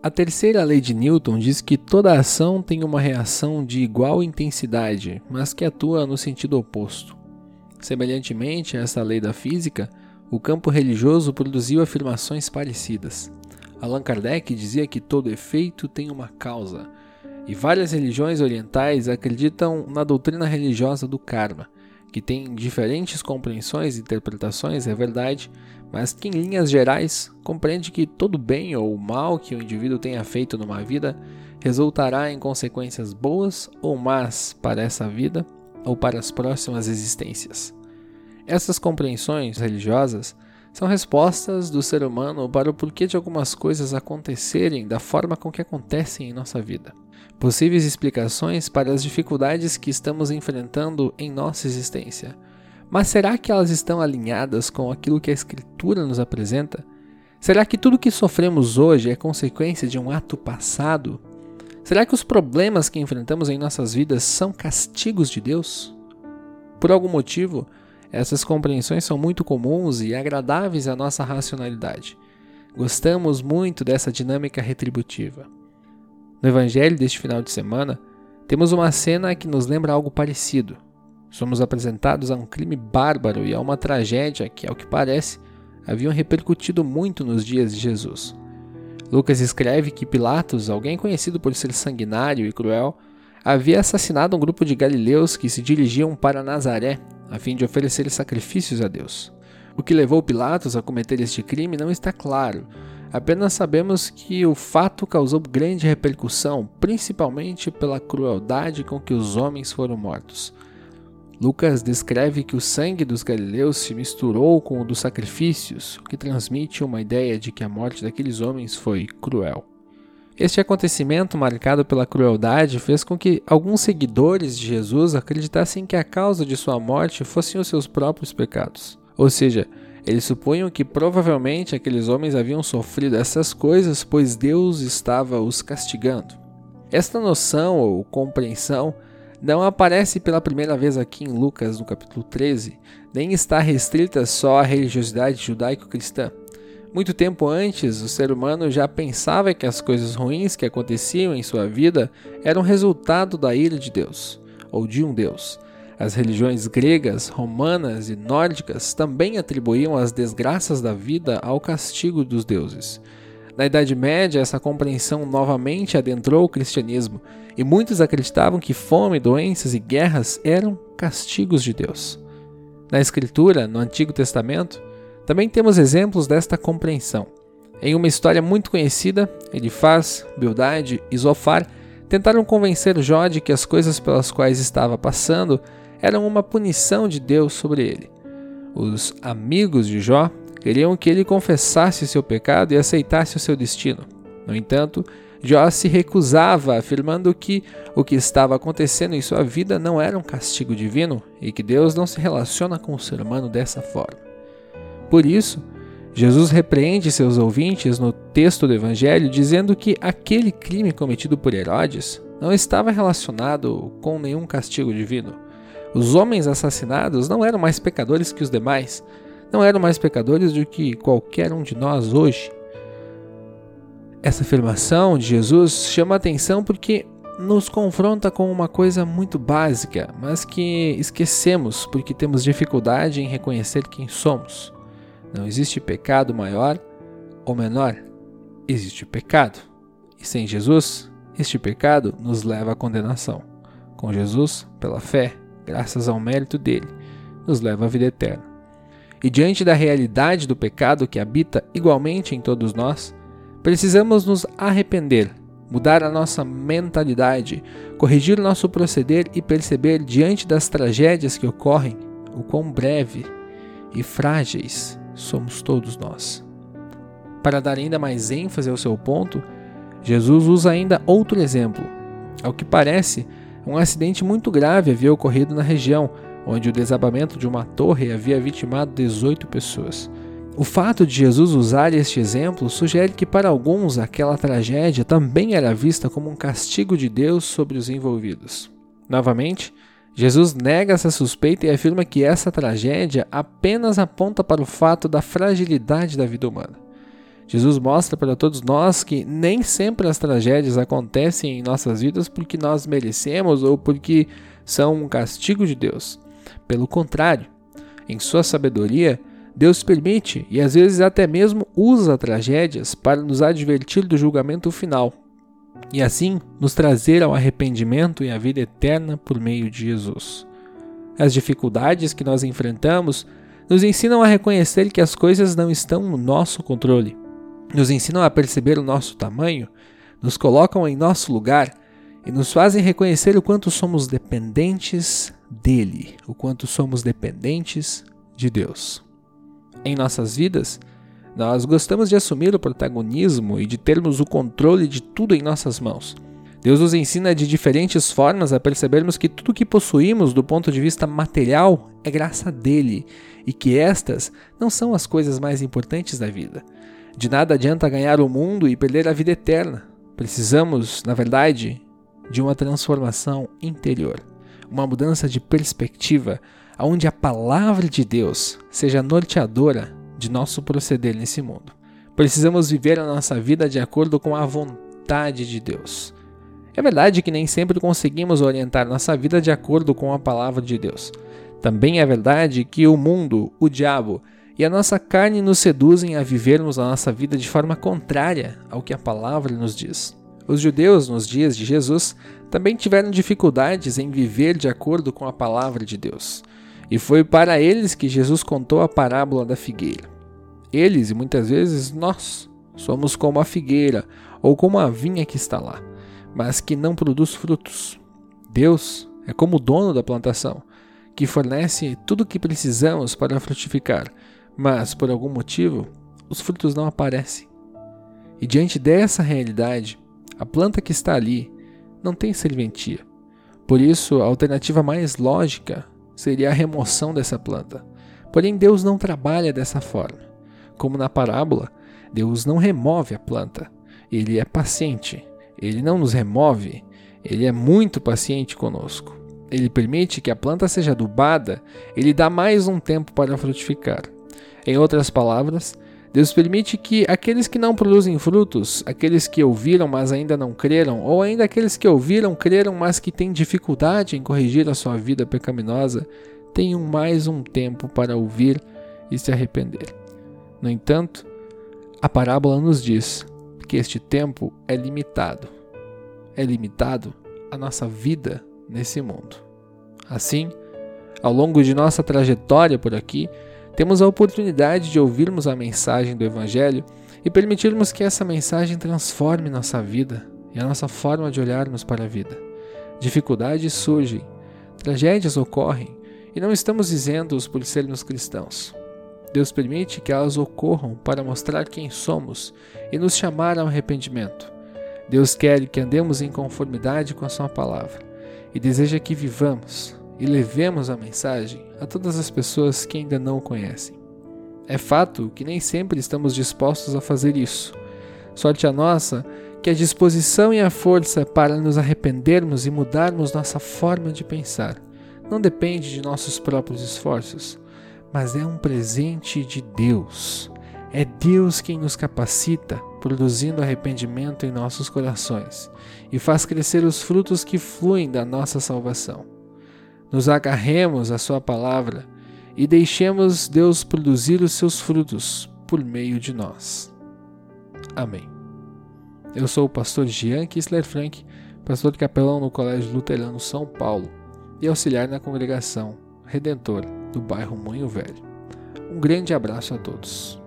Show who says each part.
Speaker 1: A terceira lei de Newton diz que toda ação tem uma reação de igual intensidade, mas que atua no sentido oposto. Semelhantemente a essa lei da física, o campo religioso produziu afirmações parecidas. Allan Kardec dizia que todo efeito tem uma causa, e várias religiões orientais acreditam na doutrina religiosa do karma, que tem diferentes compreensões e interpretações, é verdade, mas que em linhas gerais compreende que todo bem ou mal que o indivíduo tenha feito numa vida resultará em consequências boas ou más para essa vida ou para as próximas existências. Essas compreensões religiosas são respostas do ser humano para o porquê de algumas coisas acontecerem da forma com que acontecem em nossa vida possíveis explicações para as dificuldades que estamos enfrentando em nossa existência. Mas será que elas estão alinhadas com aquilo que a Escritura nos apresenta? Será que tudo que sofremos hoje é consequência de um ato passado? Será que os problemas que enfrentamos em nossas vidas são castigos de Deus? Por algum motivo, essas compreensões são muito comuns e agradáveis à nossa racionalidade. Gostamos muito dessa dinâmica retributiva. No evangelho deste final de semana, temos uma cena que nos lembra algo parecido. Somos apresentados a um crime bárbaro e a uma tragédia que, ao que parece, haviam repercutido muito nos dias de Jesus. Lucas escreve que Pilatos, alguém conhecido por ser sanguinário e cruel, havia assassinado um grupo de galileus que se dirigiam para Nazaré a fim de oferecer sacrifícios a Deus. O que levou Pilatos a cometer este crime não está claro, Apenas sabemos que o fato causou grande repercussão, principalmente pela crueldade com que os homens foram mortos. Lucas descreve que o sangue dos galileus se misturou com o dos sacrifícios, o que transmite uma ideia de que a morte daqueles homens foi cruel. Este acontecimento, marcado pela crueldade, fez com que alguns seguidores de Jesus acreditassem que a causa de sua morte fossem os seus próprios pecados. Ou seja, eles supunham que provavelmente aqueles homens haviam sofrido essas coisas, pois Deus estava os castigando. Esta noção ou compreensão não aparece pela primeira vez aqui em Lucas, no capítulo 13, nem está restrita só à religiosidade judaico-cristã. Muito tempo antes, o ser humano já pensava que as coisas ruins que aconteciam em sua vida eram resultado da ira de Deus, ou de um Deus. As religiões gregas, romanas e nórdicas também atribuíam as desgraças da vida ao castigo dos deuses. Na Idade Média, essa compreensão novamente adentrou o cristianismo, e muitos acreditavam que fome, doenças e guerras eram castigos de Deus. Na Escritura, no Antigo Testamento, também temos exemplos desta compreensão. Em uma história muito conhecida, Elifaz, Bildade e Zofar tentaram convencer Jó de que as coisas pelas quais estava passando eram uma punição de Deus sobre ele. Os amigos de Jó queriam que ele confessasse seu pecado e aceitasse o seu destino. No entanto, Jó se recusava, afirmando que o que estava acontecendo em sua vida não era um castigo divino e que Deus não se relaciona com o ser humano dessa forma. Por isso, Jesus repreende seus ouvintes no texto do Evangelho, dizendo que aquele crime cometido por Herodes não estava relacionado com nenhum castigo divino. Os homens assassinados não eram mais pecadores que os demais, não eram mais pecadores do que qualquer um de nós hoje. Essa afirmação de Jesus chama a atenção porque nos confronta com uma coisa muito básica, mas que esquecemos porque temos dificuldade em reconhecer quem somos. Não existe pecado maior ou menor, existe pecado. E sem Jesus, este pecado nos leva à condenação. Com Jesus, pela fé, graças ao mérito dele, nos leva à vida eterna. E diante da realidade do pecado que habita igualmente em todos nós, precisamos nos arrepender, mudar a nossa mentalidade, corrigir nosso proceder e perceber diante das tragédias que ocorrem o quão breve e frágeis somos todos nós. Para dar ainda mais ênfase ao seu ponto, Jesus usa ainda outro exemplo. Ao que parece, um acidente muito grave havia ocorrido na região, onde o desabamento de uma torre havia vitimado 18 pessoas. O fato de Jesus usar este exemplo sugere que para alguns aquela tragédia também era vista como um castigo de Deus sobre os envolvidos. Novamente, Jesus nega essa suspeita e afirma que essa tragédia apenas aponta para o fato da fragilidade da vida humana. Jesus mostra para todos nós que nem sempre as tragédias acontecem em nossas vidas porque nós merecemos ou porque são um castigo de Deus. Pelo contrário, em sua sabedoria, Deus permite e às vezes até mesmo usa tragédias para nos advertir do julgamento final e assim nos trazer ao arrependimento e à vida eterna por meio de Jesus. As dificuldades que nós enfrentamos nos ensinam a reconhecer que as coisas não estão no nosso controle, nos ensinam a perceber o nosso tamanho, nos colocam em nosso lugar e nos fazem reconhecer o quanto somos dependentes dele, o quanto somos dependentes de Deus. Em nossas vidas, nós gostamos de assumir o protagonismo e de termos o controle de tudo em nossas mãos. Deus nos ensina de diferentes formas a percebermos que tudo que possuímos do ponto de vista material é graça dele e que estas não são as coisas mais importantes da vida. De nada adianta ganhar o mundo e perder a vida eterna. Precisamos, na verdade, de uma transformação interior, uma mudança de perspectiva, onde a palavra de Deus seja norteadora de nosso proceder nesse mundo. Precisamos viver a nossa vida de acordo com a vontade de Deus. É verdade que nem sempre conseguimos orientar nossa vida de acordo com a palavra de Deus. Também é verdade que o mundo, o diabo e a nossa carne nos seduzem a vivermos a nossa vida de forma contrária ao que a palavra nos diz. Os judeus, nos dias de Jesus, também tiveram dificuldades em viver de acordo com a palavra de Deus. E foi para eles que Jesus contou a parábola da figueira. Eles, e muitas vezes nós, somos como a figueira ou como a vinha que está lá, mas que não produz frutos. Deus é como o dono da plantação, que fornece tudo o que precisamos para frutificar, mas por algum motivo os frutos não aparecem. E diante dessa realidade, a planta que está ali não tem serventia. Por isso, a alternativa mais lógica seria a remoção dessa planta. Porém, Deus não trabalha dessa forma. Como na parábola, Deus não remove a planta. Ele é paciente. Ele não nos remove. Ele é muito paciente conosco. Ele permite que a planta seja adubada. Ele dá mais um tempo para frutificar. Em outras palavras, Deus permite que aqueles que não produzem frutos, aqueles que ouviram, mas ainda não creram, ou ainda aqueles que ouviram, creram, mas que têm dificuldade em corrigir a sua vida pecaminosa, tenham mais um tempo para ouvir e se arrepender. No entanto, a parábola nos diz que este tempo é limitado. É limitado a nossa vida nesse mundo. Assim, ao longo de nossa trajetória por aqui, temos a oportunidade de ouvirmos a mensagem do Evangelho e permitirmos que essa mensagem transforme nossa vida e a nossa forma de olharmos para a vida. Dificuldades surgem, tragédias ocorrem e não estamos dizendo-os por sermos cristãos. Deus permite que elas ocorram para mostrar quem somos e nos chamar ao arrependimento. Deus quer que andemos em conformidade com a Sua palavra e deseja que vivamos e levemos a mensagem a todas as pessoas que ainda não o conhecem. É fato que nem sempre estamos dispostos a fazer isso. Sorte a nossa que a disposição e a força para nos arrependermos e mudarmos nossa forma de pensar não depende de nossos próprios esforços, mas é um presente de Deus. É Deus quem nos capacita, produzindo arrependimento em nossos corações e faz crescer os frutos que fluem da nossa salvação nos agarremos à Sua palavra e deixemos Deus produzir os seus frutos por meio de nós. Amém. Eu sou o pastor Jean Kissler Frank, pastor capelão no Colégio Luterano São Paulo e auxiliar na congregação Redentor do bairro Moinho Velho. Um grande abraço a todos.